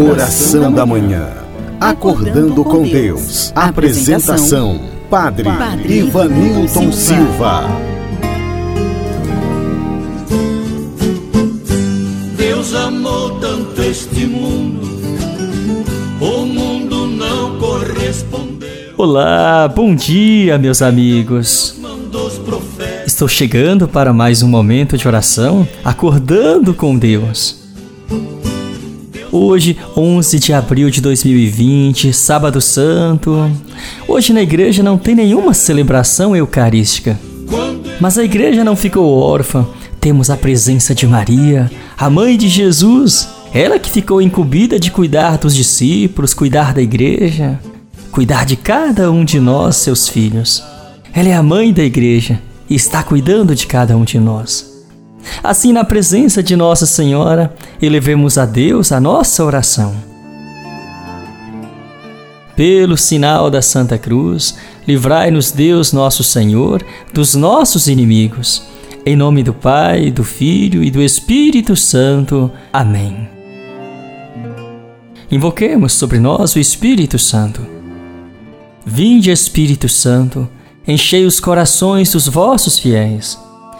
Oração da manhã. Acordando com Deus. Apresentação: Padre Ivanilton Silva. Deus amou tanto este mundo, o mundo não correspondeu. Olá, bom dia, meus amigos. Estou chegando para mais um momento de oração, acordando com Deus. Hoje, 11 de abril de 2020, Sábado Santo. Hoje na igreja não tem nenhuma celebração eucarística. Mas a igreja não ficou órfã. Temos a presença de Maria, a mãe de Jesus. Ela que ficou incumbida de cuidar dos discípulos, cuidar da igreja, cuidar de cada um de nós, seus filhos. Ela é a mãe da igreja e está cuidando de cada um de nós. Assim, na presença de Nossa Senhora, elevemos a Deus a nossa oração. Pelo sinal da Santa Cruz, livrai-nos Deus nosso Senhor dos nossos inimigos. Em nome do Pai, do Filho e do Espírito Santo. Amém. Invoquemos sobre nós o Espírito Santo. Vinde, Espírito Santo, enchei os corações dos vossos fiéis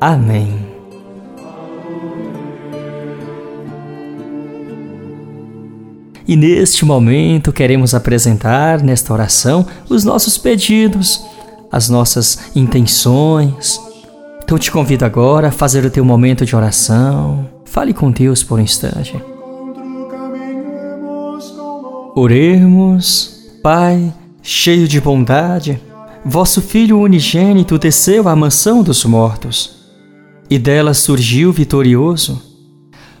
Amém. E neste momento queremos apresentar nesta oração os nossos pedidos, as nossas intenções. Então te convido agora a fazer o teu momento de oração. Fale com Deus por um instante. Oremos, Pai, cheio de bondade, vosso Filho unigênito desceu à mansão dos mortos e dela surgiu vitorioso.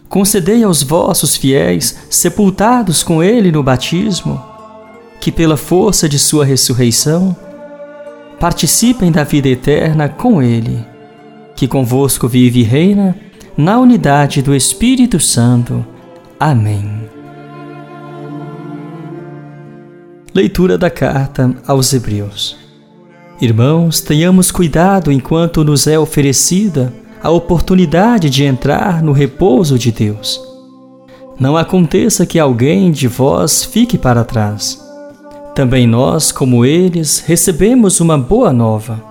Concedei aos vossos fiéis, sepultados com ele no batismo, que pela força de sua ressurreição participem da vida eterna com ele, que convosco vive e reina na unidade do Espírito Santo. Amém. Leitura da carta aos Hebreus. Irmãos, tenhamos cuidado enquanto nos é oferecida a oportunidade de entrar no repouso de Deus. Não aconteça que alguém de vós fique para trás. Também nós, como eles, recebemos uma boa nova.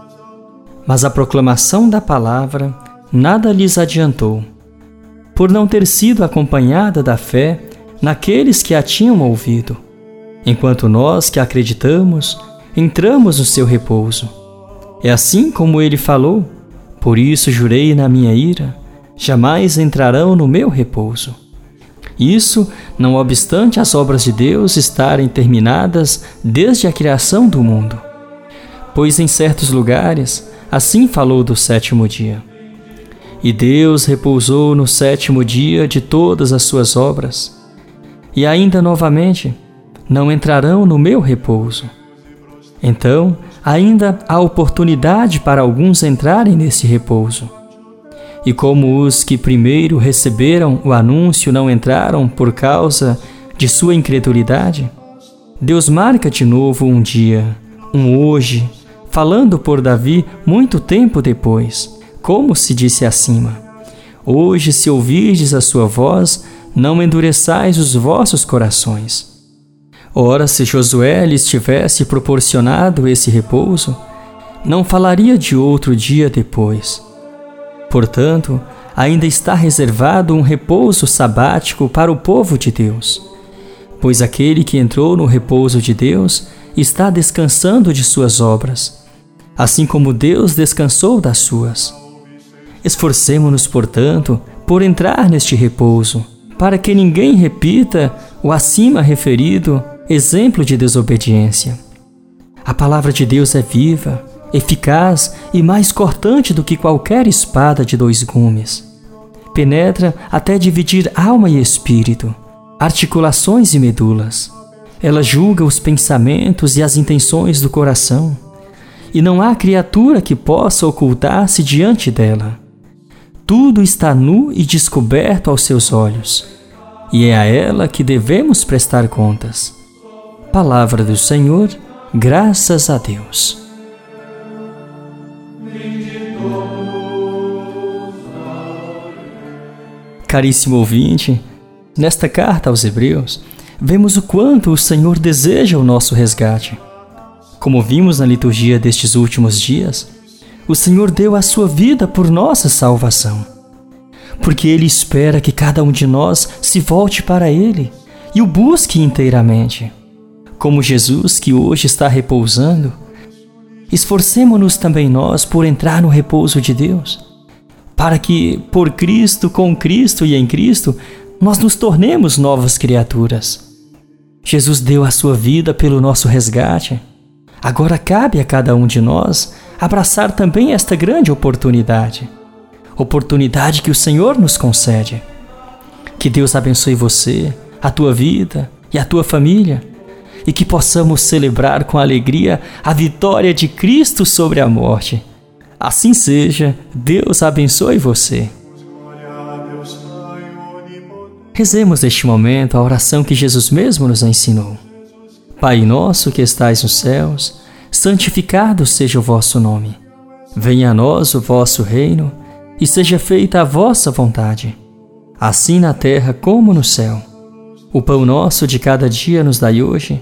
Mas a proclamação da palavra nada lhes adiantou, por não ter sido acompanhada da fé naqueles que a tinham ouvido, enquanto nós que acreditamos entramos no seu repouso. É assim como ele falou por isso jurei na minha ira: jamais entrarão no meu repouso. Isso não obstante as obras de Deus estarem terminadas desde a criação do mundo. Pois em certos lugares assim falou do sétimo dia. E Deus repousou no sétimo dia de todas as suas obras. E ainda novamente, não entrarão no meu repouso. Então, ainda há oportunidade para alguns entrarem nesse repouso. E como os que primeiro receberam o anúncio não entraram por causa de sua incredulidade, Deus marca de novo um dia, um hoje, falando por Davi muito tempo depois, como se disse acima: Hoje, se ouvirdes a sua voz, não endureçais os vossos corações. Ora, se Josué lhes tivesse proporcionado esse repouso, não falaria de outro dia depois. Portanto, ainda está reservado um repouso sabático para o povo de Deus, pois aquele que entrou no repouso de Deus está descansando de suas obras, assim como Deus descansou das suas. Esforcemo-nos, portanto, por entrar neste repouso, para que ninguém repita o acima referido exemplo de desobediência. A palavra de Deus é viva, eficaz e mais cortante do que qualquer espada de dois gumes. Penetra até dividir alma e espírito, articulações e medulas. Ela julga os pensamentos e as intenções do coração, e não há criatura que possa ocultar-se diante dela. Tudo está nu e descoberto aos seus olhos, e é a ela que devemos prestar contas. Palavra do Senhor, graças a Deus. Caríssimo ouvinte, nesta carta aos Hebreus, vemos o quanto o Senhor deseja o nosso resgate. Como vimos na liturgia destes últimos dias, o Senhor deu a sua vida por nossa salvação. Porque Ele espera que cada um de nós se volte para Ele e o busque inteiramente. Como Jesus, que hoje está repousando, esforcemo-nos também nós por entrar no repouso de Deus para que, por Cristo, com Cristo e em Cristo, nós nos tornemos novas criaturas. Jesus deu a sua vida pelo nosso resgate. Agora cabe a cada um de nós abraçar também esta grande oportunidade. Oportunidade que o Senhor nos concede. Que Deus abençoe você, a tua vida e a tua família, e que possamos celebrar com alegria a vitória de Cristo sobre a morte Assim seja, Deus abençoe você. Rezemos neste momento a oração que Jesus mesmo nos ensinou. Pai nosso que estais nos céus, santificado seja o vosso nome. Venha a nós o vosso reino e seja feita a vossa vontade, assim na terra como no céu. O pão nosso de cada dia nos dai hoje.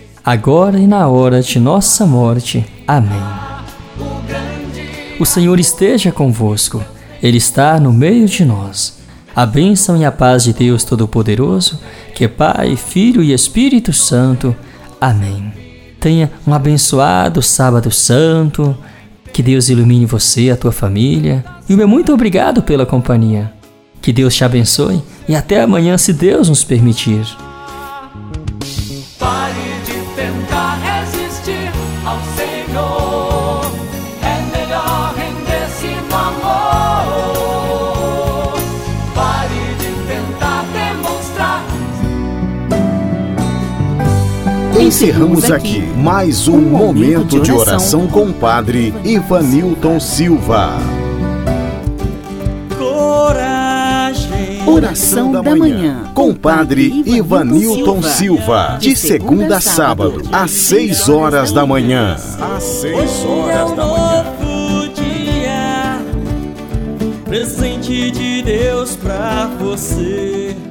agora e na hora de nossa morte. Amém. O Senhor esteja convosco, Ele está no meio de nós. A bênção e a paz de Deus Todo-Poderoso, que é Pai, Filho e Espírito Santo. Amém. Tenha um abençoado Sábado Santo. Que Deus ilumine você, a tua família. E o meu muito obrigado pela companhia. Que Deus te abençoe e até amanhã, se Deus nos permitir. Encerramos aqui mais um momento de oração com o Padre Ivanilton Silva. Oração da manhã com o Padre Ivanilton Silva. De segunda a sábado, às seis horas da manhã. Às seis horas da manhã. Presente de Deus pra você.